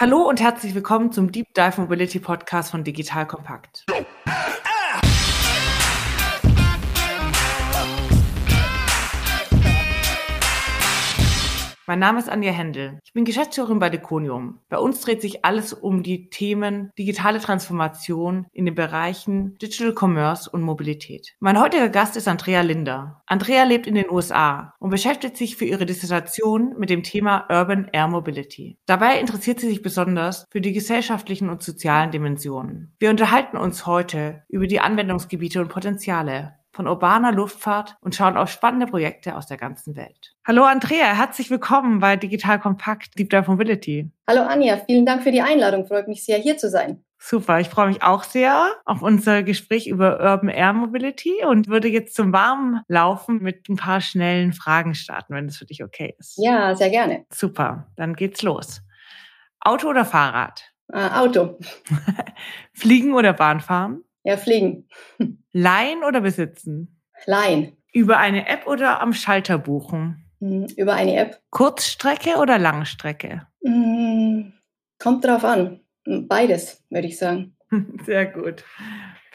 Hallo und herzlich willkommen zum Deep Dive Mobility Podcast von Digital Kompakt. Mein Name ist Anja Händel. Ich bin Geschäftsführerin bei Deconium. Bei uns dreht sich alles um die Themen digitale Transformation in den Bereichen Digital Commerce und Mobilität. Mein heutiger Gast ist Andrea Linder. Andrea lebt in den USA und beschäftigt sich für ihre Dissertation mit dem Thema Urban Air Mobility. Dabei interessiert sie sich besonders für die gesellschaftlichen und sozialen Dimensionen. Wir unterhalten uns heute über die Anwendungsgebiete und Potenziale von urbaner Luftfahrt und schauen auf spannende Projekte aus der ganzen Welt. Hallo Andrea, herzlich willkommen bei Digital Kompakt Deep Dive Mobility. Hallo Anja, vielen Dank für die Einladung. Freut mich sehr, hier zu sein. Super, ich freue mich auch sehr auf unser Gespräch über Urban Air Mobility und würde jetzt zum warmen Laufen mit ein paar schnellen Fragen starten, wenn das für dich okay ist. Ja, sehr gerne. Super, dann geht's los. Auto oder Fahrrad? Äh, Auto. Fliegen oder Bahnfahren? Ja, fliegen. Leihen oder besitzen? Leihen. Über eine App oder am Schalter buchen? Hm, über eine App. Kurzstrecke oder Langstrecke? Hm, kommt drauf an. Beides, würde ich sagen. Sehr gut.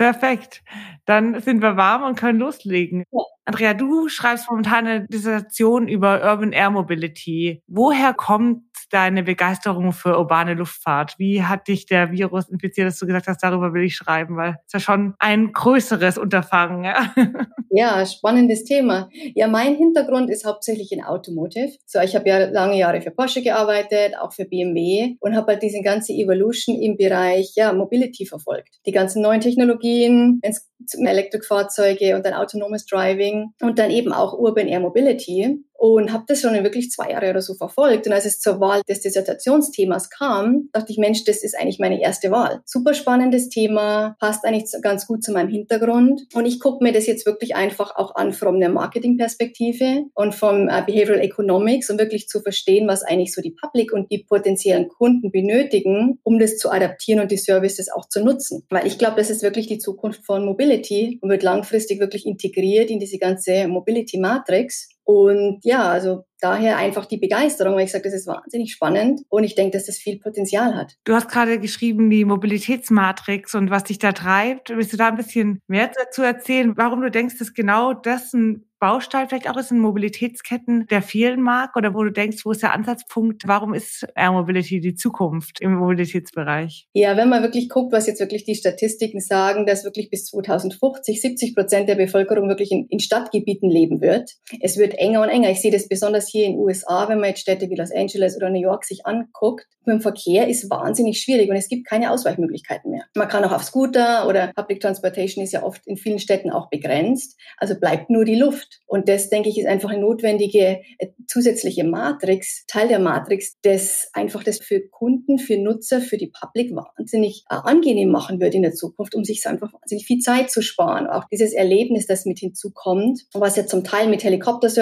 Perfekt. Dann sind wir warm und können loslegen. Ja. Andrea, du schreibst momentan eine Dissertation über Urban Air Mobility. Woher kommt deine Begeisterung für urbane Luftfahrt? Wie hat dich der Virus infiziert, dass du gesagt hast, darüber will ich schreiben? Weil es ja schon ein größeres Unterfangen. Ja? ja, spannendes Thema. Ja, mein Hintergrund ist hauptsächlich in Automotive. So, ich habe ja lange Jahre für Porsche gearbeitet, auch für BMW und habe halt diese ganze Evolution im Bereich ja, Mobility verfolgt. Die ganzen neuen Technologien, gehen, Elektrofahrzeuge und dann autonomes Driving und dann eben auch Urban Air Mobility und habe das schon wirklich zwei Jahre oder so verfolgt. Und als es zur Wahl des Dissertationsthemas kam, dachte ich, Mensch, das ist eigentlich meine erste Wahl. Super spannendes Thema, passt eigentlich ganz gut zu meinem Hintergrund. Und ich gucke mir das jetzt wirklich einfach auch an von der Marketingperspektive und vom äh, Behavioral Economics, um wirklich zu verstehen, was eigentlich so die Public und die potenziellen Kunden benötigen, um das zu adaptieren und die Services auch zu nutzen. Weil ich glaube, das ist wirklich die Zukunft von Mobility und wird langfristig wirklich integriert in diese ganze Mobility Matrix. Und ja, also daher einfach die Begeisterung, weil ich sage, das ist wahnsinnig spannend und ich denke, dass das viel Potenzial hat. Du hast gerade geschrieben, die Mobilitätsmatrix und was dich da treibt. Willst du da ein bisschen mehr dazu erzählen, warum du denkst, dass genau das ein Baustein vielleicht auch ist in Mobilitätsketten, der fehlen mag oder wo du denkst, wo ist der Ansatzpunkt? Warum ist Air Mobility die Zukunft im Mobilitätsbereich? Ja, wenn man wirklich guckt, was jetzt wirklich die Statistiken sagen, dass wirklich bis 2050 70 Prozent der Bevölkerung wirklich in, in Stadtgebieten leben wird. Es wird enger und enger. Ich sehe das besonders hier in den USA, wenn man jetzt Städte wie Los Angeles oder New York sich anguckt. Mit dem Verkehr ist wahnsinnig schwierig und es gibt keine Ausweichmöglichkeiten mehr. Man kann auch auf Scooter oder Public Transportation ist ja oft in vielen Städten auch begrenzt. Also bleibt nur die Luft. Und das, denke ich, ist einfach eine notwendige äh, zusätzliche Matrix, Teil der Matrix, das einfach das für Kunden, für Nutzer, für die Public wahnsinnig äh, angenehm machen wird in der Zukunft, um sich einfach wahnsinnig viel Zeit zu sparen. Auch dieses Erlebnis, das mit hinzukommt, was ja zum Teil mit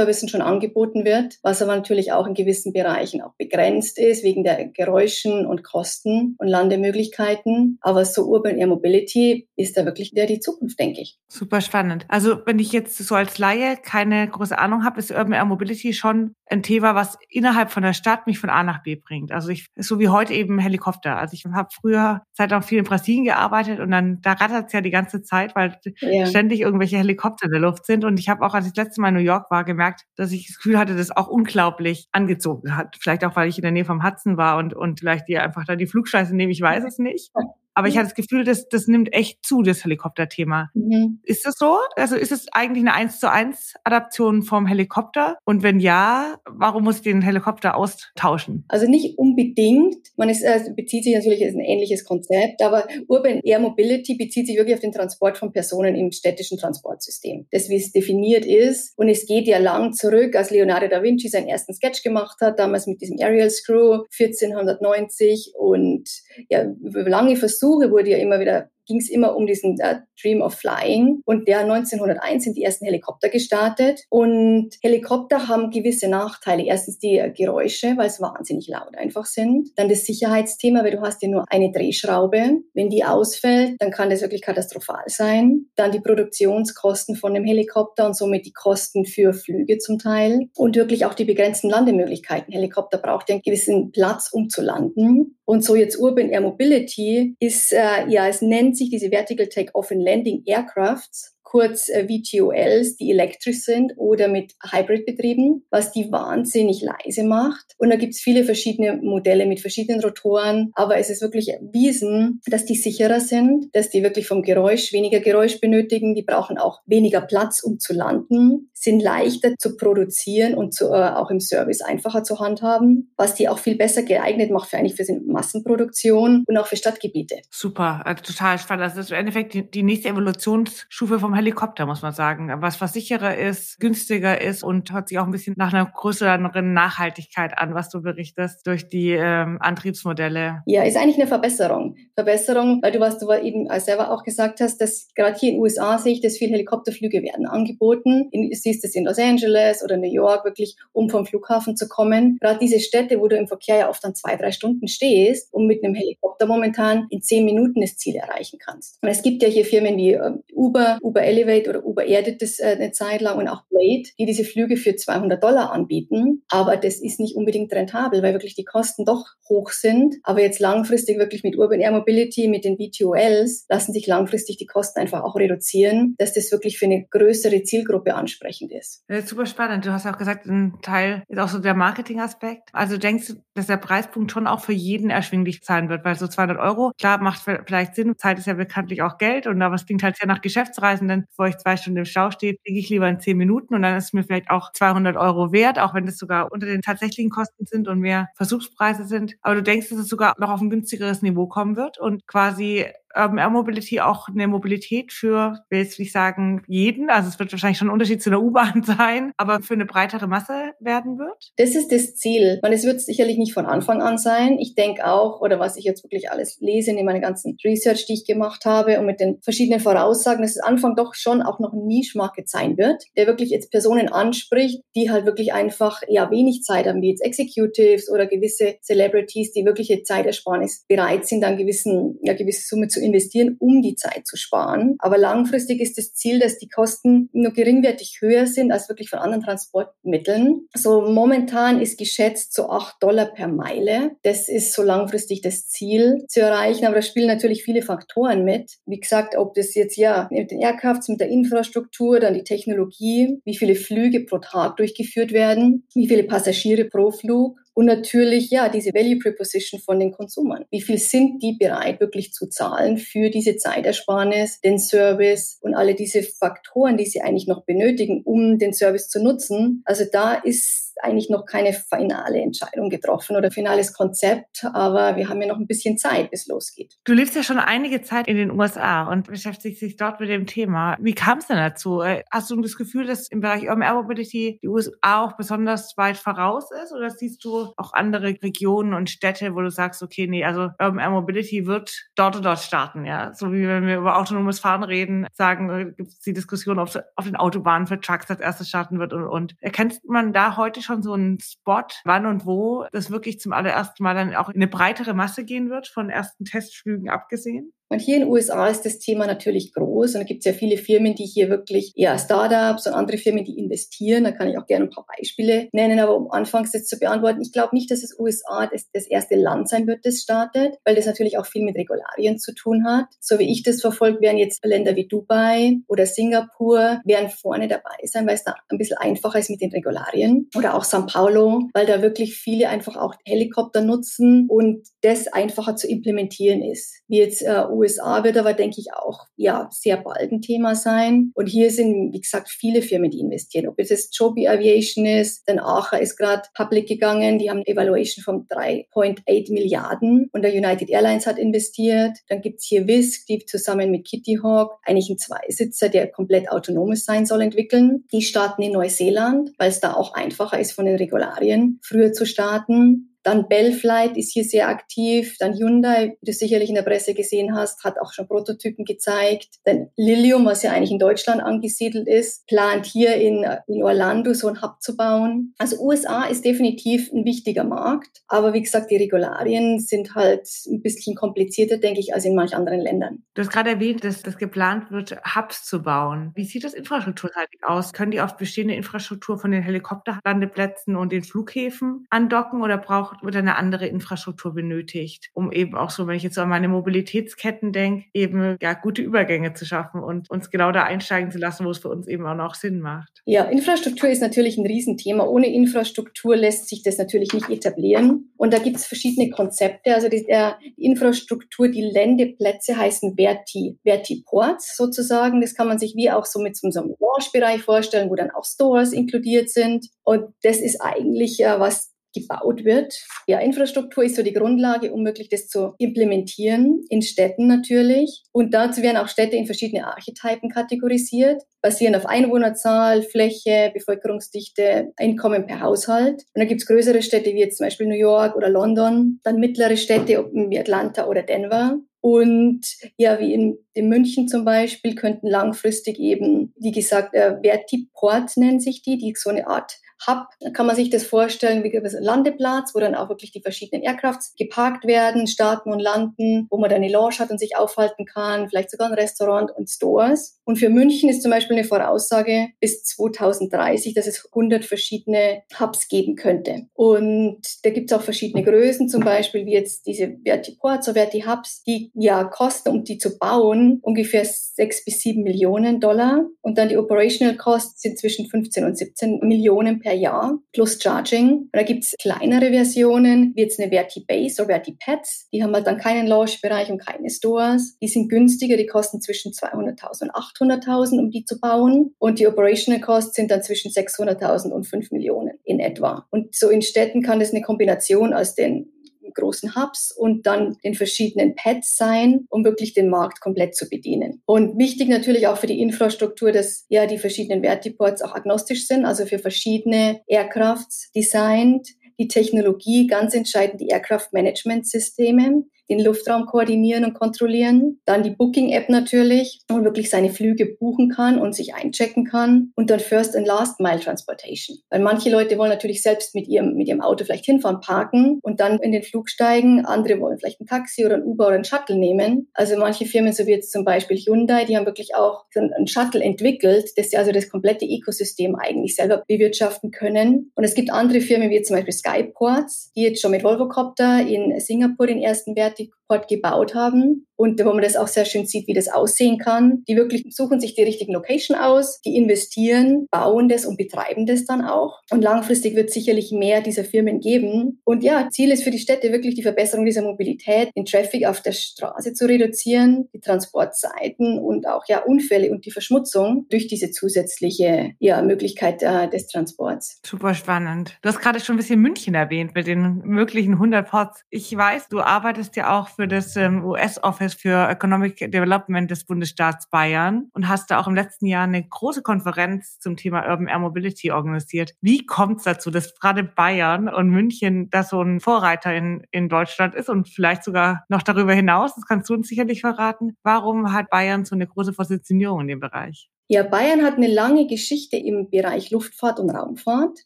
Helikopterservicen schon angeboten wird, was aber natürlich auch in gewissen Bereichen auch begrenzt ist, wegen der Geräuschen und Kosten und Landemöglichkeiten. Aber so Urban Air Mobility ist da wirklich der die Zukunft, denke ich. Super spannend. Also wenn ich jetzt so als Laie keine große Ahnung habe, ist Urban Air Mobility schon ein Thema, was innerhalb von der Stadt mich von A nach B bringt. Also ich, so wie heute eben Helikopter. Also ich habe früher Zeit auch viel in Brasilien gearbeitet und dann, da rattert es ja die ganze Zeit, weil ja. ständig irgendwelche Helikopter in der Luft sind. Und ich habe auch, als ich das letzte Mal in New York war, gemerkt, dass ich das Gefühl hatte, das auch unglaublich angezogen hat. Vielleicht auch, weil ich in der Nähe vom Hudson war und, und vielleicht die einfach da die Flugscheiße nehmen, ich weiß es nicht. Aber ich hatte das Gefühl, das, das nimmt echt zu, das Helikopterthema. Mhm. Ist das so? Also ist es eigentlich eine eins zu eins Adaption vom Helikopter? Und wenn ja, warum muss ich den Helikopter austauschen? Also nicht unbedingt. Man ist, äh, bezieht sich natürlich auf ein ähnliches Konzept, aber Urban Air Mobility bezieht sich wirklich auf den Transport von Personen im städtischen Transportsystem. Das, wie es definiert ist. Und es geht ja lang zurück, als Leonardo da Vinci seinen ersten Sketch gemacht hat, damals mit diesem Aerial Screw 1490 und ja, lange Versuche Versuche wurde ja immer wieder ging es immer um diesen uh, Dream of Flying. Und der 1901 sind die ersten Helikopter gestartet. Und Helikopter haben gewisse Nachteile. Erstens die Geräusche, weil es wahnsinnig laut einfach sind. Dann das Sicherheitsthema, weil du hast ja nur eine Drehschraube. Wenn die ausfällt, dann kann das wirklich katastrophal sein. Dann die Produktionskosten von dem Helikopter und somit die Kosten für Flüge zum Teil. Und wirklich auch die begrenzten Landemöglichkeiten. Helikopter braucht ja einen gewissen Platz, um zu landen. Und so jetzt Urban Air Mobility ist, äh, ja, es nennt sich diese Vertical Take-Off and Landing Aircrafts kurz äh, VTOLs, die elektrisch sind oder mit Hybrid-Betrieben, was die wahnsinnig leise macht. Und da gibt's viele verschiedene Modelle mit verschiedenen Rotoren, aber es ist wirklich erwiesen, dass die sicherer sind, dass die wirklich vom Geräusch weniger Geräusch benötigen, die brauchen auch weniger Platz, um zu landen, sind leichter zu produzieren und zu, äh, auch im Service einfacher zu handhaben, was die auch viel besser geeignet macht für eigentlich für Massenproduktion und auch für Stadtgebiete. Super, also total spannend. Das ist im Endeffekt die, die nächste Evolutionsstufe vom Helikopter, muss man sagen. Was, was sicherer ist, günstiger ist und hört sich auch ein bisschen nach einer größeren Nachhaltigkeit an, was du berichtest, durch die ähm, Antriebsmodelle. Ja, ist eigentlich eine Verbesserung. Verbesserung, weil du, was du eben selber auch gesagt hast, dass gerade hier in den USA sehe ich, dass viele Helikopterflüge werden angeboten. In, siehst es in Los Angeles oder New York wirklich, um vom Flughafen zu kommen. Gerade diese Städte, wo du im Verkehr ja oft dann zwei, drei Stunden stehst und mit einem Helikopter momentan in zehn Minuten das Ziel erreichen kannst. Und es gibt ja hier Firmen wie äh, Uber, Uber Elevate oder Uber Air das äh, eine Zeit lang und auch Blade, die diese Flüge für 200 Dollar anbieten. Aber das ist nicht unbedingt rentabel, weil wirklich die Kosten doch hoch sind. Aber jetzt langfristig wirklich mit Urban Air Mobility, mit den VTOLs, lassen sich langfristig die Kosten einfach auch reduzieren, dass das wirklich für eine größere Zielgruppe ansprechend ist. Das ist super spannend. Du hast auch gesagt, ein Teil ist auch so der Marketingaspekt. Also denkst du, dass der Preispunkt schon auch für jeden erschwinglich sein wird? Weil so 200 Euro, klar, macht vielleicht Sinn. Zeit ist ja bekanntlich auch Geld. Und aber es klingt halt sehr nach Geschäftsreisenden bevor ich zwei Stunden im Stau stehe, fliege ich lieber in zehn Minuten und dann ist es mir vielleicht auch 200 Euro wert, auch wenn das sogar unter den tatsächlichen Kosten sind und mehr Versuchspreise sind. Aber du denkst, dass es sogar noch auf ein günstigeres Niveau kommen wird und quasi Urban Air Mobility auch eine Mobilität für, will jetzt nicht sagen jeden, also es wird wahrscheinlich schon ein Unterschied zu einer U-Bahn sein, aber für eine breitere Masse werden wird? Das ist das Ziel. Man, es wird sicherlich nicht von Anfang an sein. Ich denke auch, oder was ich jetzt wirklich alles lese in meiner ganzen Research, die ich gemacht habe und mit den verschiedenen Voraussagen, dass es Anfang doch schon auch noch ein Niche-Market sein wird, der wirklich jetzt Personen anspricht, die halt wirklich einfach ja wenig Zeit haben, wie jetzt Executives oder gewisse Celebrities, die wirkliche Zeitersparnis bereit sind, dann gewissen, ja, gewisse Summe zu investieren, um die Zeit zu sparen. Aber langfristig ist das Ziel, dass die Kosten nur geringwertig höher sind als wirklich von anderen Transportmitteln. So momentan ist geschätzt so acht Dollar per Meile. Das ist so langfristig das Ziel zu erreichen. Aber da spielen natürlich viele Faktoren mit. Wie gesagt, ob das jetzt ja mit den Aircrafts, mit der Infrastruktur, dann die Technologie, wie viele Flüge pro Tag durchgeführt werden, wie viele Passagiere pro Flug und natürlich, ja, diese Value Preposition von den Konsumern. Wie viel sind die bereit wirklich zu zahlen für diese Zeitersparnis, den Service und alle diese Faktoren, die sie eigentlich noch benötigen, um den Service zu nutzen? Also da ist eigentlich noch keine finale Entscheidung getroffen oder finales Konzept, aber wir haben ja noch ein bisschen Zeit, bis losgeht. Du lebst ja schon einige Zeit in den USA und beschäftigst dich dort mit dem Thema. Wie kam es denn dazu? Äh, hast du das Gefühl, dass im Bereich Urban Air Mobility die USA auch besonders weit voraus ist oder siehst du auch andere Regionen und Städte, wo du sagst, okay, nee, also Urban Air Mobility wird dort und dort starten, ja? So wie wenn wir über autonomes Fahren reden, sagen, äh, gibt es die Diskussion, ob auf den Autobahnen für Trucks als erstes starten wird und, und. Erkennt man da heute schon schon so einen Spot, wann und wo das wirklich zum allerersten Mal dann auch in eine breitere Masse gehen wird, von ersten Testflügen abgesehen? Und hier in den USA ist das Thema natürlich groß und da gibt es ja viele Firmen, die hier wirklich, ja, Startups und andere Firmen, die investieren. Da kann ich auch gerne ein paar Beispiele nennen, aber um anfangs das zu beantworten, ich glaube nicht, dass es USA das, das erste Land sein wird, das startet, weil das natürlich auch viel mit Regularien zu tun hat. So wie ich das verfolge, werden jetzt Länder wie Dubai oder Singapur werden vorne dabei sein, weil es da ein bisschen einfacher ist mit den Regularien. Oder auch São Paulo, weil da wirklich viele einfach auch Helikopter nutzen und das einfacher zu implementieren ist. Wie jetzt äh, USA wird aber, denke ich, auch ja sehr bald ein Thema sein. Und hier sind, wie gesagt, viele Firmen, die investieren. Ob es jetzt Joby Aviation ist, dann Acher ist gerade public gegangen, die haben eine Evaluation von 3,8 Milliarden und der United Airlines hat investiert. Dann gibt's hier Wisk, die zusammen mit Kitty Hawk eigentlich einen Zweisitzer, der komplett autonomes sein soll, entwickeln. Die starten in Neuseeland, weil es da auch einfacher ist von den Regularien, früher zu starten. Dann Bellflight ist hier sehr aktiv. Dann Hyundai, wie du sicherlich in der Presse gesehen hast, hat auch schon Prototypen gezeigt. Dann Lilium, was ja eigentlich in Deutschland angesiedelt ist, plant hier in, in Orlando so ein Hub zu bauen. Also USA ist definitiv ein wichtiger Markt. Aber wie gesagt, die Regularien sind halt ein bisschen komplizierter, denke ich, als in manch anderen Ländern. Du hast gerade erwähnt, dass das geplant wird, Hubs zu bauen. Wie sieht das infrastrukturseitig aus? Können die auf bestehende Infrastruktur von den Helikopterlandeplätzen und den Flughäfen andocken oder braucht wird eine andere Infrastruktur benötigt, um eben auch so, wenn ich jetzt an meine Mobilitätsketten denke, eben ja gute Übergänge zu schaffen und uns genau da einsteigen zu lassen, wo es für uns eben auch noch Sinn macht? Ja, Infrastruktur ist natürlich ein Riesenthema. Ohne Infrastruktur lässt sich das natürlich nicht etablieren. Und da gibt es verschiedene Konzepte. Also die, der Infrastruktur, die Ländeplätze heißen Verti, Vertiports sozusagen. Das kann man sich wie auch so mit so einem Launch-Bereich vorstellen, wo dann auch Stores inkludiert sind. Und das ist eigentlich, was gebaut wird. Ja, Infrastruktur ist so die Grundlage, um wirklich das zu implementieren, in Städten natürlich. Und dazu werden auch Städte in verschiedene Archetypen kategorisiert, basierend auf Einwohnerzahl, Fläche, Bevölkerungsdichte, Einkommen per Haushalt. Und dann gibt's größere Städte wie jetzt zum Beispiel New York oder London, dann mittlere Städte wie Atlanta oder Denver. Und ja, wie in, in München zum Beispiel könnten langfristig eben, wie gesagt, äh, Vertiport nennt sich die, die so eine Art Hub, kann man sich das vorstellen wie ein Landeplatz, wo dann auch wirklich die verschiedenen Aircrafts geparkt werden, starten und landen, wo man dann eine Lounge hat und sich aufhalten kann, vielleicht sogar ein Restaurant und Stores. Und für München ist zum Beispiel eine Voraussage bis 2030, dass es 100 verschiedene Hubs geben könnte. Und da gibt es auch verschiedene Größen, zum Beispiel wie jetzt diese Vertiports oder Verti-Hubs, die ja kosten, um die zu bauen, ungefähr 6 bis 7 Millionen Dollar. Und dann die Operational Costs sind zwischen 15 und 17 Millionen per per Jahr plus Charging. Da gibt es kleinere Versionen, wie jetzt eine Verti-Base oder Verti-Pads. Die haben halt dann keinen Launch-Bereich und keine Stores. Die sind günstiger, die kosten zwischen 200.000 und 800.000, um die zu bauen. Und die Operational Costs sind dann zwischen 600.000 und 5 Millionen in etwa. Und so in Städten kann das eine Kombination aus den großen Hubs und dann den verschiedenen Pads sein, um wirklich den Markt komplett zu bedienen. Und wichtig natürlich auch für die Infrastruktur, dass ja die verschiedenen Vertiports auch agnostisch sind, also für verschiedene Aircrafts designt. Die Technologie, ganz entscheidend die Aircraft Management Systeme, den Luftraum koordinieren und kontrollieren. Dann die Booking-App natürlich, wo man wirklich seine Flüge buchen kann und sich einchecken kann. Und dann First and Last Mile Transportation. Weil manche Leute wollen natürlich selbst mit ihrem, mit ihrem Auto vielleicht hinfahren, parken und dann in den Flug steigen. Andere wollen vielleicht ein Taxi oder ein Uber oder ein Shuttle nehmen. Also manche Firmen, so wie jetzt zum Beispiel Hyundai, die haben wirklich auch so ein Shuttle entwickelt, dass sie also das komplette Ökosystem eigentlich selber bewirtschaften können. Und es gibt andere Firmen, wie zum Beispiel Skyports, die jetzt schon mit Volvocopter in Singapur den ersten Wert pratique Port gebaut haben und wo man das auch sehr schön sieht, wie das aussehen kann. Die wirklich suchen sich die richtigen Location aus, die investieren, bauen das und betreiben das dann auch. Und langfristig wird es sicherlich mehr dieser Firmen geben. Und ja, Ziel ist für die Städte wirklich die Verbesserung dieser Mobilität, den Traffic auf der Straße zu reduzieren, die Transportzeiten und auch ja Unfälle und die Verschmutzung durch diese zusätzliche ja, Möglichkeit äh, des Transports. Super spannend. Du hast gerade schon ein bisschen München erwähnt mit den möglichen 100 Ports. Ich weiß, du arbeitest ja auch für das ähm, US-Office Office für Economic Development des Bundesstaats Bayern und hast da auch im letzten Jahr eine große Konferenz zum Thema Urban Air Mobility organisiert. Wie kommt es dazu, dass gerade Bayern und München da so ein Vorreiter in, in Deutschland ist und vielleicht sogar noch darüber hinaus? Das kannst du uns sicherlich verraten. Warum hat Bayern so eine große Positionierung in dem Bereich? Ja, Bayern hat eine lange Geschichte im Bereich Luftfahrt und Raumfahrt.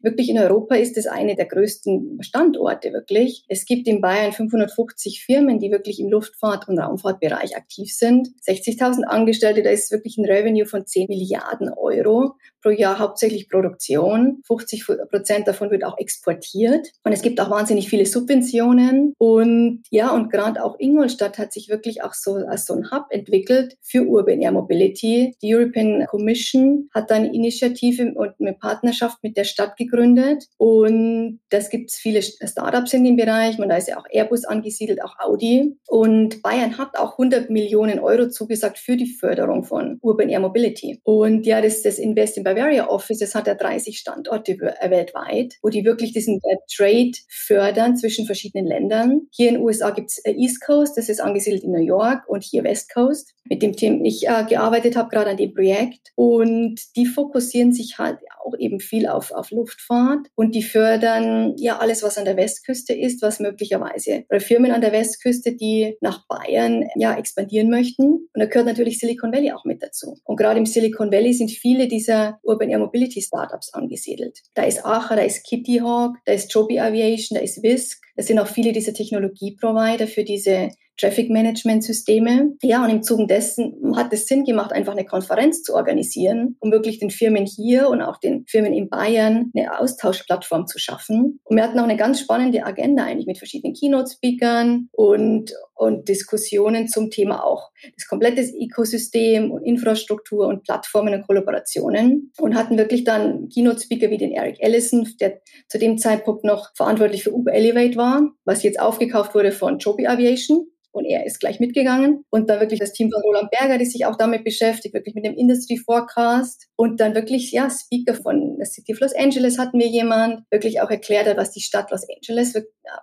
Wirklich in Europa ist es eine der größten Standorte, wirklich. Es gibt in Bayern 550 Firmen, die wirklich im Luftfahrt- und Raumfahrtbereich aktiv sind. 60.000 Angestellte, da ist wirklich ein Revenue von 10 Milliarden Euro pro Jahr hauptsächlich Produktion. 50 Prozent davon wird auch exportiert. Und es gibt auch wahnsinnig viele Subventionen. Und ja, und gerade auch Ingolstadt hat sich wirklich auch so als so ein Hub entwickelt für Urban Air Mobility. Die European Commission hat eine Initiative und eine Partnerschaft mit der Stadt gegründet. Und das gibt es viele Startups in dem Bereich. Und da ist ja auch Airbus angesiedelt, auch Audi. Und Bayern hat auch 100 Millionen Euro zugesagt für die Förderung von Urban Air Mobility. Und ja, das, das Invest in Bavaria Offices hat er 30 Standorte äh, weltweit, wo die wirklich diesen Trade fördern zwischen verschiedenen Ländern. Hier in den USA gibt es äh, East Coast, das ist angesiedelt in New York und hier West Coast, mit dem Team ich äh, gearbeitet habe, gerade an dem Projekt. Und die fokussieren sich halt auch eben viel auf, auf Luftfahrt und die fördern ja alles, was an der Westküste ist, was möglicherweise oder Firmen an der Westküste, die nach Bayern ja expandieren möchten. Und da gehört natürlich Silicon Valley auch mit dazu. Und gerade im Silicon Valley sind viele dieser Urban Air Mobility Startups angesiedelt. Da ist Acha, da ist Kitty Hawk, da ist Joby Aviation, da ist Wisk. Das sind auch viele dieser Technologieprovider für diese Traffic Management Systeme. Ja, und im Zuge dessen hat es Sinn gemacht, einfach eine Konferenz zu organisieren, um wirklich den Firmen hier und auch den Firmen in Bayern eine Austauschplattform zu schaffen. Und wir hatten auch eine ganz spannende Agenda eigentlich mit verschiedenen Keynote-Speakern und, und Diskussionen zum Thema auch das komplette Ökosystem und Infrastruktur und Plattformen und Kollaborationen und hatten wirklich dann Keynote-Speaker wie den Eric Ellison, der zu dem Zeitpunkt noch verantwortlich für Uber Elevate war, was jetzt aufgekauft wurde von Joby Aviation. Und er ist gleich mitgegangen. Und dann wirklich das Team von Roland Berger, die sich auch damit beschäftigt, wirklich mit dem Industry Forecast. Und dann wirklich, ja, Speaker von der City of Los Angeles hatten wir jemand, wirklich auch erklärt hat, was die Stadt Los Angeles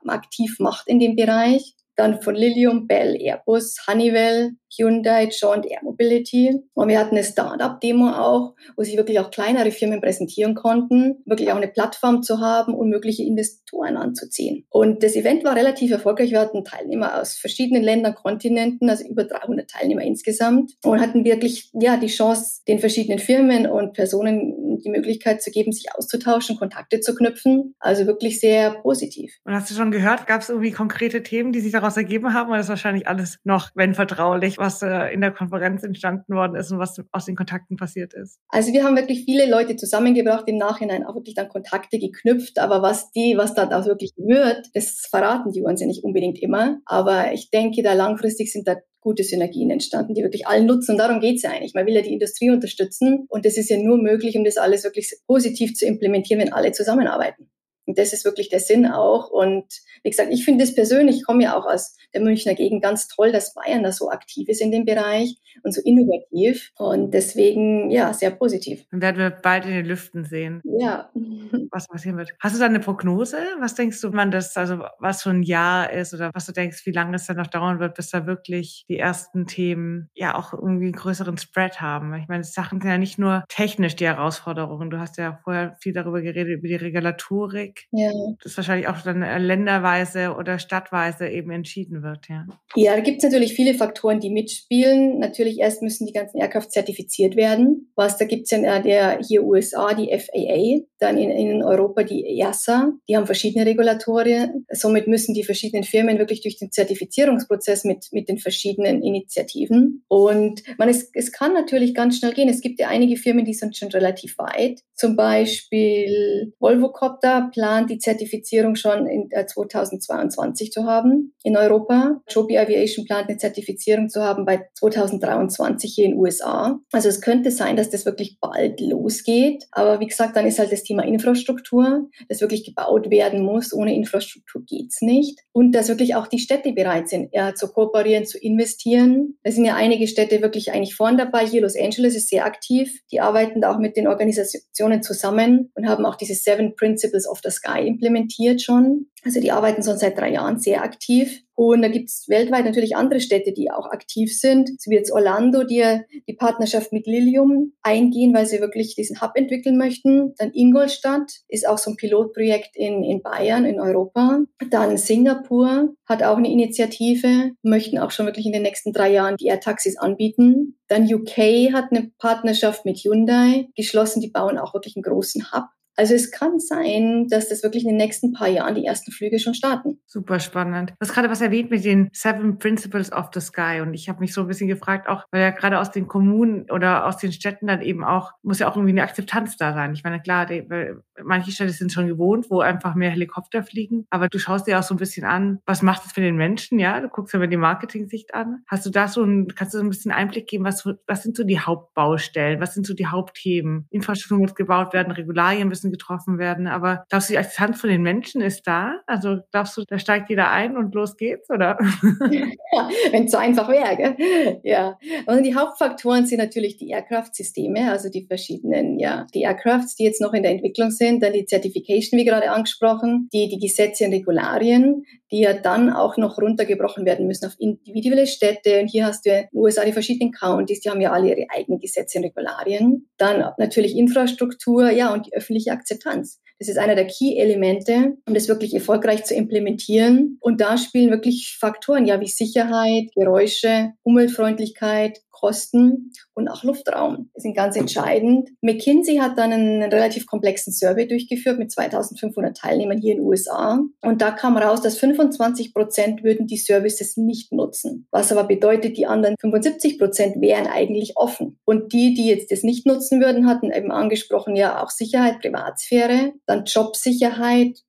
aktiv macht in dem Bereich dann von Lilium, Bell, Airbus, Honeywell, Hyundai, Joint Air Mobility. Und wir hatten eine Startup-Demo auch, wo sich wirklich auch kleinere Firmen präsentieren konnten, wirklich auch eine Plattform zu haben und mögliche Investoren anzuziehen. Und das Event war relativ erfolgreich. Wir hatten Teilnehmer aus verschiedenen Ländern, Kontinenten, also über 300 Teilnehmer insgesamt und hatten wirklich, ja, die Chance, den verschiedenen Firmen und Personen die Möglichkeit zu geben, sich auszutauschen, Kontakte zu knüpfen. Also wirklich sehr positiv. Und hast du schon gehört, gab es irgendwie konkrete Themen, die sich daraus ergeben haben? Oder ist wahrscheinlich alles noch, wenn vertraulich, was äh, in der Konferenz entstanden worden ist und was aus den Kontakten passiert ist? Also wir haben wirklich viele Leute zusammengebracht, im Nachhinein auch wirklich dann Kontakte geknüpft. Aber was die, was da wirklich wird, das verraten die uns ja nicht unbedingt immer. Aber ich denke, da langfristig sind da gute Synergien entstanden, die wirklich allen nutzen. Und darum geht's ja eigentlich. Man will ja die Industrie unterstützen. Und das ist ja nur möglich, um das alles wirklich positiv zu implementieren, wenn alle zusammenarbeiten. Und das ist wirklich der Sinn auch. Und wie gesagt, ich finde es persönlich, ich komme ja auch aus der Münchner Gegend ganz toll, dass Bayern da so aktiv ist in dem Bereich und so innovativ. Und deswegen, ja, sehr positiv. Dann werden wir bald in den Lüften sehen. Ja. Was passieren wird. Hast du da eine Prognose? Was denkst du, wann das, also was für ein Jahr ist oder was du denkst, wie lange es dann noch dauern wird, bis da wirklich die ersten Themen ja auch irgendwie einen größeren Spread haben? Ich meine, Sachen sind ja nicht nur technisch die Herausforderungen. Du hast ja vorher viel darüber geredet, über die Regulatorik. Ja. Das wahrscheinlich auch dann länderweise oder stadtweise eben entschieden wird, ja. Ja, da gibt es natürlich viele Faktoren, die mitspielen. Natürlich erst müssen die ganzen Aircraft zertifiziert werden. Was, da gibt es ja der, hier USA die FAA, dann in, in Europa die EASA. Die haben verschiedene Regulatorien. Somit müssen die verschiedenen Firmen wirklich durch den Zertifizierungsprozess mit, mit den verschiedenen Initiativen. Und man, es, es kann natürlich ganz schnell gehen. Es gibt ja einige Firmen, die sind schon relativ weit. Zum Beispiel Volvocopter plant die Zertifizierung schon in 2022 äh, zu haben in Europa. Joby Aviation plant eine Zertifizierung zu haben bei 2023 hier in den USA. Also es könnte sein, dass das wirklich bald losgeht. Aber wie gesagt, dann ist halt das Thema Infrastruktur, das wirklich gebaut werden muss. Ohne Infrastruktur geht's nicht. Und dass wirklich auch die Städte bereit sind, ja, zu kooperieren, zu investieren. Da sind ja einige Städte wirklich eigentlich vorn dabei. Hier Los Angeles ist sehr aktiv. Die arbeiten da auch mit den Organisationen zusammen und haben auch diese Seven Principles of the Sky implementiert schon. Also die arbeiten schon seit drei Jahren sehr aktiv. Und da gibt es weltweit natürlich andere Städte, die auch aktiv sind, so wie jetzt Orlando, die die Partnerschaft mit Lilium eingehen, weil sie wirklich diesen Hub entwickeln möchten. Dann Ingolstadt ist auch so ein Pilotprojekt in, in Bayern, in Europa. Dann Singapur hat auch eine Initiative, möchten auch schon wirklich in den nächsten drei Jahren die Air-Taxis anbieten. Dann UK hat eine Partnerschaft mit Hyundai geschlossen, die bauen auch wirklich einen großen Hub also es kann sein, dass das wirklich in den nächsten paar Jahren die ersten Flüge schon starten. Super spannend. Du hast gerade was erwähnt mit den Seven Principles of the Sky und ich habe mich so ein bisschen gefragt, auch weil ja gerade aus den Kommunen oder aus den Städten dann eben auch, muss ja auch irgendwie eine Akzeptanz da sein. Ich meine, klar, die, manche Städte sind schon gewohnt, wo einfach mehr Helikopter fliegen, aber du schaust dir auch so ein bisschen an, was macht es für den Menschen, ja? Du guckst ja mal die Marketing-Sicht an. Hast du da so ein, kannst du so ein bisschen Einblick geben, was, was sind so die Hauptbaustellen, was sind so die Hauptthemen? Infrastruktur muss gebaut werden, Regularien müssen getroffen werden. Aber glaubst du, die Akzeptanz von den Menschen ist da? Also glaubst du, da steigt jeder ein und los geht's, oder? Ja, wenn es so einfach wäre, gell? Ja. Und die Hauptfaktoren sind natürlich die Aircraft-Systeme, also die verschiedenen, ja, die Aircrafts, die jetzt noch in der Entwicklung sind, dann die Certification, wie gerade angesprochen, die, die Gesetze und Regularien, die ja dann auch noch runtergebrochen werden müssen auf individuelle Städte. Und hier hast du in den USA die verschiedenen Counties, die haben ja alle ihre eigenen Gesetze und Regularien. Dann natürlich Infrastruktur, ja, und die öffentliche Akzeptanz. Das ist einer der Key-Elemente, um das wirklich erfolgreich zu implementieren. Und da spielen wirklich Faktoren, ja, wie Sicherheit, Geräusche, Umweltfreundlichkeit, Kosten und auch Luftraum sind ganz entscheidend. McKinsey hat dann einen relativ komplexen Survey durchgeführt mit 2500 Teilnehmern hier in den USA. Und da kam raus, dass 25 Prozent würden die Services nicht nutzen. Was aber bedeutet, die anderen 75 Prozent wären eigentlich offen. Und die, die jetzt das nicht nutzen würden, hatten eben angesprochen, ja auch Sicherheit, Privatsphäre, dann Jobsicherheit,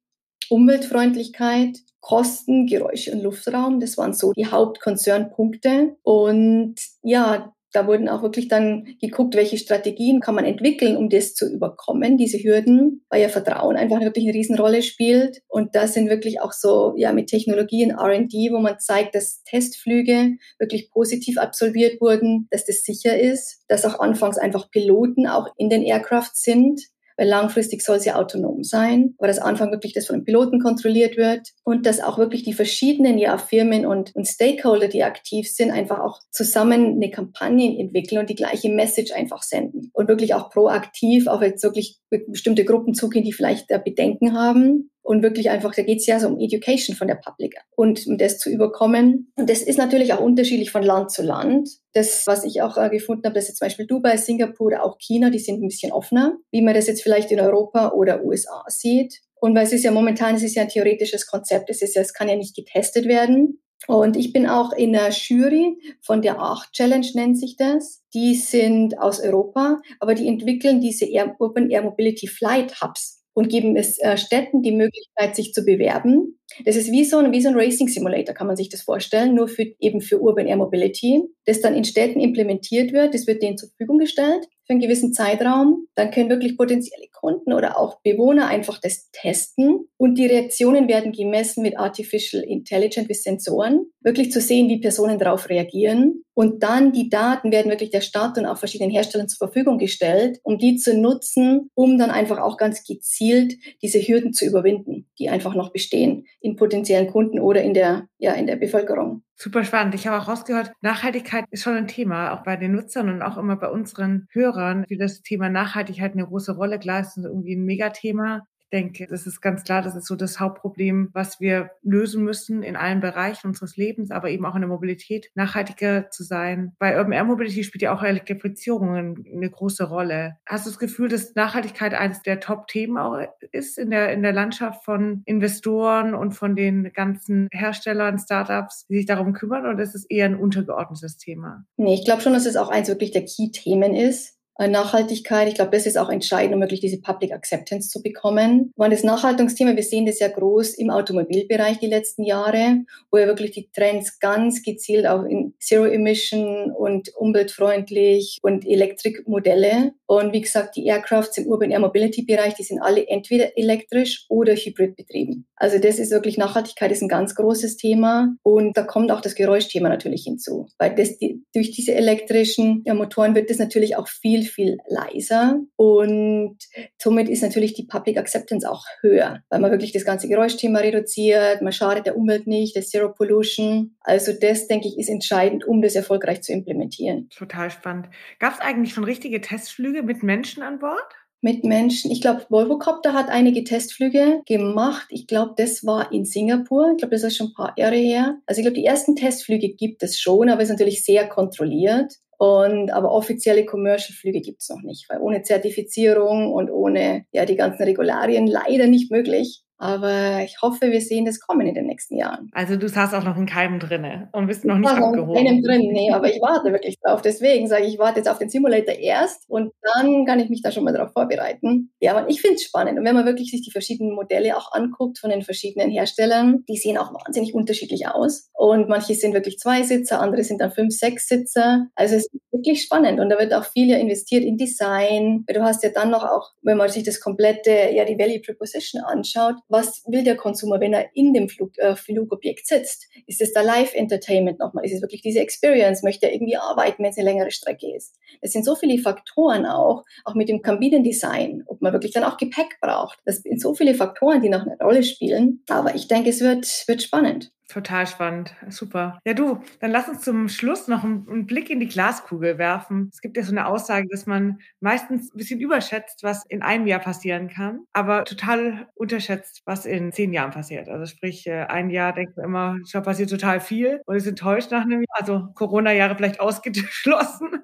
Umweltfreundlichkeit, Kosten, Geräusche und Luftraum. Das waren so die Hauptkonzernpunkte. Und ja, da wurden auch wirklich dann geguckt, welche Strategien kann man entwickeln, um das zu überkommen, diese Hürden, weil ja Vertrauen einfach wirklich eine Riesenrolle spielt. Und da sind wirklich auch so, ja, mit Technologien R&D, wo man zeigt, dass Testflüge wirklich positiv absolviert wurden, dass das sicher ist, dass auch anfangs einfach Piloten auch in den Aircraft sind, weil langfristig soll sie autonom sein, aber dass Anfang wirklich das von den Piloten kontrolliert wird und dass auch wirklich die verschiedenen ja, Firmen und, und Stakeholder, die aktiv sind, einfach auch zusammen eine Kampagne entwickeln und die gleiche Message einfach senden und wirklich auch proaktiv auch jetzt wirklich bestimmte Gruppen zugehen, die vielleicht da Bedenken haben und wirklich einfach, da geht es ja so um Education von der Public und um das zu überkommen. Und das ist natürlich auch unterschiedlich von Land zu Land. Das, was ich auch äh, gefunden habe, dass jetzt zum Beispiel Dubai, Singapur oder auch China, die sind ein bisschen offener, wie man das jetzt vielleicht in Europa oder USA sieht. Und weil es ist ja momentan, es ist ja ein theoretisches Konzept, es ist ja, es kann ja nicht getestet werden. Und ich bin auch in der Jury von der 8 Challenge nennt sich das. Die sind aus Europa, aber die entwickeln diese Air, Urban Air Mobility Flight Hubs und geben es äh, Städten die Möglichkeit, sich zu bewerben. Das ist wie so, ein, wie so ein Racing Simulator, kann man sich das vorstellen, nur für, eben für Urban Air Mobility, das dann in Städten implementiert wird. Das wird denen zur Verfügung gestellt für einen gewissen Zeitraum. Dann können wirklich potenzielle Kunden oder auch Bewohner einfach das testen und die Reaktionen werden gemessen mit Artificial Intelligence, mit Sensoren, wirklich zu sehen, wie Personen darauf reagieren. Und dann die Daten werden wirklich der Stadt und auch verschiedenen Herstellern zur Verfügung gestellt, um die zu nutzen, um dann einfach auch ganz gezielt diese Hürden zu überwinden, die einfach noch bestehen in potenziellen Kunden oder in der, ja, in der Bevölkerung. Super spannend. Ich habe auch rausgehört, Nachhaltigkeit ist schon ein Thema, auch bei den Nutzern und auch immer bei unseren Hörern, wie das Thema Nachhaltigkeit eine große Rolle leistet, irgendwie ein Megathema denke, das ist ganz klar, das ist so das Hauptproblem, was wir lösen müssen in allen Bereichen unseres Lebens, aber eben auch in der Mobilität, nachhaltiger zu sein. Bei Urban Air Mobility spielt ja auch Elektrifizierung eine große Rolle. Hast du das Gefühl, dass Nachhaltigkeit eines der Top-Themen auch ist in der, in der Landschaft von Investoren und von den ganzen Herstellern, Startups, die sich darum kümmern, oder ist es eher ein untergeordnetes Thema? Nee, ich glaube schon, dass es auch eins wirklich der Key-Themen ist. Äh, Nachhaltigkeit. Ich glaube, das ist auch entscheidend, um wirklich diese Public Acceptance zu bekommen. Und das Nachhaltungsthema, wir sehen das ja groß im Automobilbereich die letzten Jahre, wo ja wirklich die Trends ganz gezielt auch in Zero Emission und umweltfreundlich und Elektrikmodelle. Und wie gesagt, die Aircrafts im Urban Air Mobility Bereich, die sind alle entweder elektrisch oder hybrid betrieben. Also das ist wirklich Nachhaltigkeit ist ein ganz großes Thema. Und da kommt auch das Geräuschthema natürlich hinzu. Weil das, die, durch diese elektrischen ja, Motoren wird das natürlich auch viel viel, leiser und somit ist natürlich die Public Acceptance auch höher, weil man wirklich das ganze Geräuschthema reduziert, man schadet der Umwelt nicht, das Zero Pollution. Also das, denke ich, ist entscheidend, um das erfolgreich zu implementieren. Total spannend. Gab es eigentlich schon richtige Testflüge mit Menschen an Bord? mit Menschen. Ich glaube, Volvocopter hat einige Testflüge gemacht. Ich glaube, das war in Singapur. Ich glaube, das ist schon ein paar Jahre her. Also ich glaube, die ersten Testflüge gibt es schon, aber es ist natürlich sehr kontrolliert. Und, aber offizielle Commercial-Flüge gibt es noch nicht, weil ohne Zertifizierung und ohne ja, die ganzen Regularien leider nicht möglich. Aber ich hoffe, wir sehen das kommen in den nächsten Jahren. Also du saßt auch noch in keinem drinne und bist noch nicht ich abgehoben. In keinem drin, nee, aber ich warte wirklich drauf. Deswegen sage ich, ich warte jetzt auf den Simulator erst und dann kann ich mich da schon mal darauf vorbereiten. Ja, aber ich finde es spannend. Und wenn man wirklich sich die verschiedenen Modelle auch anguckt von den verschiedenen Herstellern, die sehen auch wahnsinnig unterschiedlich aus. Und manche sind wirklich zwei Sitzer, andere sind dann fünf, sechs Sitzer. Also es ist wirklich spannend und da wird auch viel ja investiert in Design. Du hast ja dann noch auch, wenn man sich das komplette, ja die Value Preposition anschaut, was will der Konsumer, wenn er in dem Flug, äh, Flugobjekt sitzt? Ist es da Live-Entertainment nochmal? Ist es wirklich diese Experience? Möchte er irgendwie arbeiten, wenn es eine längere Strecke ist? Es sind so viele Faktoren auch, auch mit dem Kabinendesign, ob man wirklich dann auch Gepäck braucht. Das sind so viele Faktoren, die noch eine Rolle spielen. Aber ich denke, es wird, wird spannend. Total spannend. Super. Ja, du, dann lass uns zum Schluss noch einen, einen, Blick in die Glaskugel werfen. Es gibt ja so eine Aussage, dass man meistens ein bisschen überschätzt, was in einem Jahr passieren kann, aber total unterschätzt, was in zehn Jahren passiert. Also sprich, äh, ein Jahr denkt man immer, da passiert total viel und ist enttäuscht nach einem Jahr. Also Corona-Jahre vielleicht ausgeschlossen.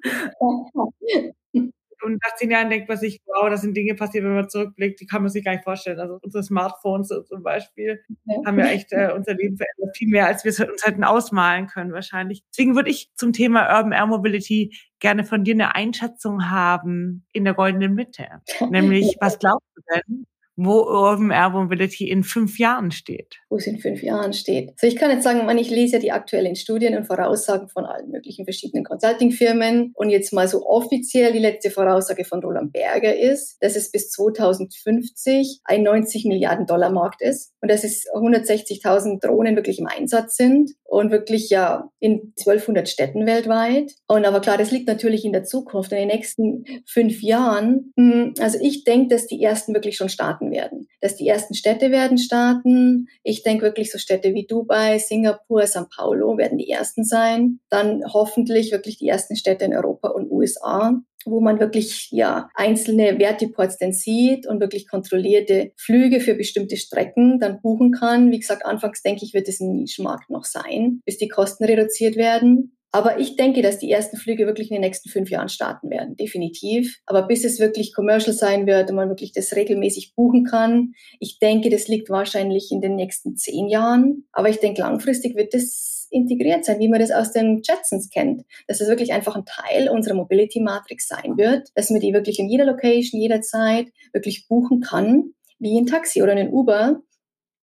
Und nach zehn Jahren denkt man sich, wow, das sind Dinge passiert, wenn man zurückblickt, die kann man sich gar nicht vorstellen. Also unsere Smartphones zum Beispiel ja. haben ja echt äh, unser Leben verändert. Viel mehr, als wir es uns hätten ausmalen können wahrscheinlich. Deswegen würde ich zum Thema Urban Air Mobility gerne von dir eine Einschätzung haben in der goldenen Mitte. Nämlich, was glaubst du denn, wo Urban Air Mobility in fünf Jahren steht. Wo es in fünf Jahren steht. Also ich kann jetzt sagen, ich lese ja die aktuellen Studien und Voraussagen von allen möglichen verschiedenen Consulting-Firmen. Und jetzt mal so offiziell die letzte Voraussage von Roland Berger ist, dass es bis 2050 ein 90 Milliarden Dollar Markt ist und dass es 160.000 Drohnen wirklich im Einsatz sind und wirklich ja in 1200 Städten weltweit. Und aber klar, das liegt natürlich in der Zukunft, in den nächsten fünf Jahren. Hm, also ich denke, dass die ersten wirklich schon starten werden, dass die ersten Städte werden starten. Ich denke wirklich so Städte wie Dubai, Singapur, São Paulo werden die ersten sein. Dann hoffentlich wirklich die ersten Städte in Europa und USA wo man wirklich ja einzelne Vertiports dann sieht und wirklich kontrollierte Flüge für bestimmte Strecken dann buchen kann. Wie gesagt, anfangs denke ich, wird es ein Nischenmarkt noch sein, bis die Kosten reduziert werden. Aber ich denke, dass die ersten Flüge wirklich in den nächsten fünf Jahren starten werden, definitiv. Aber bis es wirklich commercial sein wird und man wirklich das regelmäßig buchen kann, ich denke, das liegt wahrscheinlich in den nächsten zehn Jahren. Aber ich denke, langfristig wird es integriert sein, wie man das aus den Jetsons kennt. Dass es wirklich einfach ein Teil unserer Mobility Matrix sein wird, dass man die wirklich in jeder Location, jederzeit wirklich buchen kann, wie ein Taxi oder ein Uber,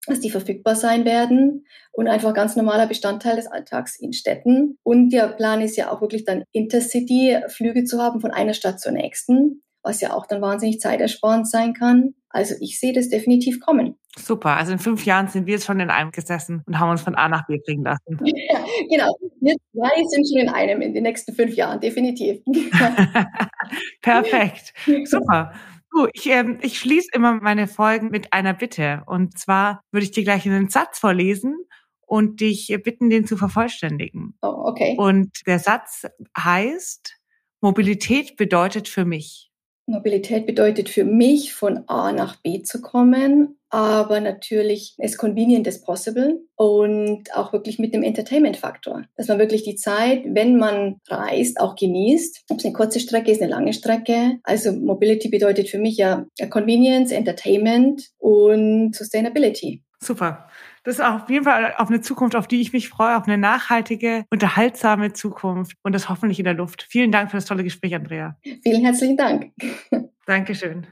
dass die verfügbar sein werden und einfach ganz normaler Bestandteil des Alltags in Städten. Und der Plan ist ja auch wirklich dann Intercity-Flüge zu haben von einer Stadt zur nächsten, was ja auch dann wahnsinnig zeitersparend sein kann. Also ich sehe das definitiv kommen. Super. Also in fünf Jahren sind wir jetzt schon in einem gesessen und haben uns von A nach B bringen lassen. Ja, genau. Wir zwei sind schon in einem in den nächsten fünf Jahren, definitiv. Perfekt. Super. Du, ich, äh, ich schließe immer meine Folgen mit einer Bitte. Und zwar würde ich dir gleich einen Satz vorlesen und dich bitten, den zu vervollständigen. Oh, okay. Und der Satz heißt, Mobilität bedeutet für mich. Mobilität bedeutet für mich, von A nach B zu kommen, aber natürlich as convenient as possible und auch wirklich mit dem Entertainment-Faktor, dass man wirklich die Zeit, wenn man reist, auch genießt. Ob es eine kurze Strecke ist, eine lange Strecke. Also Mobility bedeutet für mich ja Convenience, Entertainment und Sustainability. Super. Das ist auf jeden Fall auf eine Zukunft, auf die ich mich freue, auf eine nachhaltige, unterhaltsame Zukunft und das hoffentlich in der Luft. Vielen Dank für das tolle Gespräch, Andrea. Vielen herzlichen Dank. Dankeschön.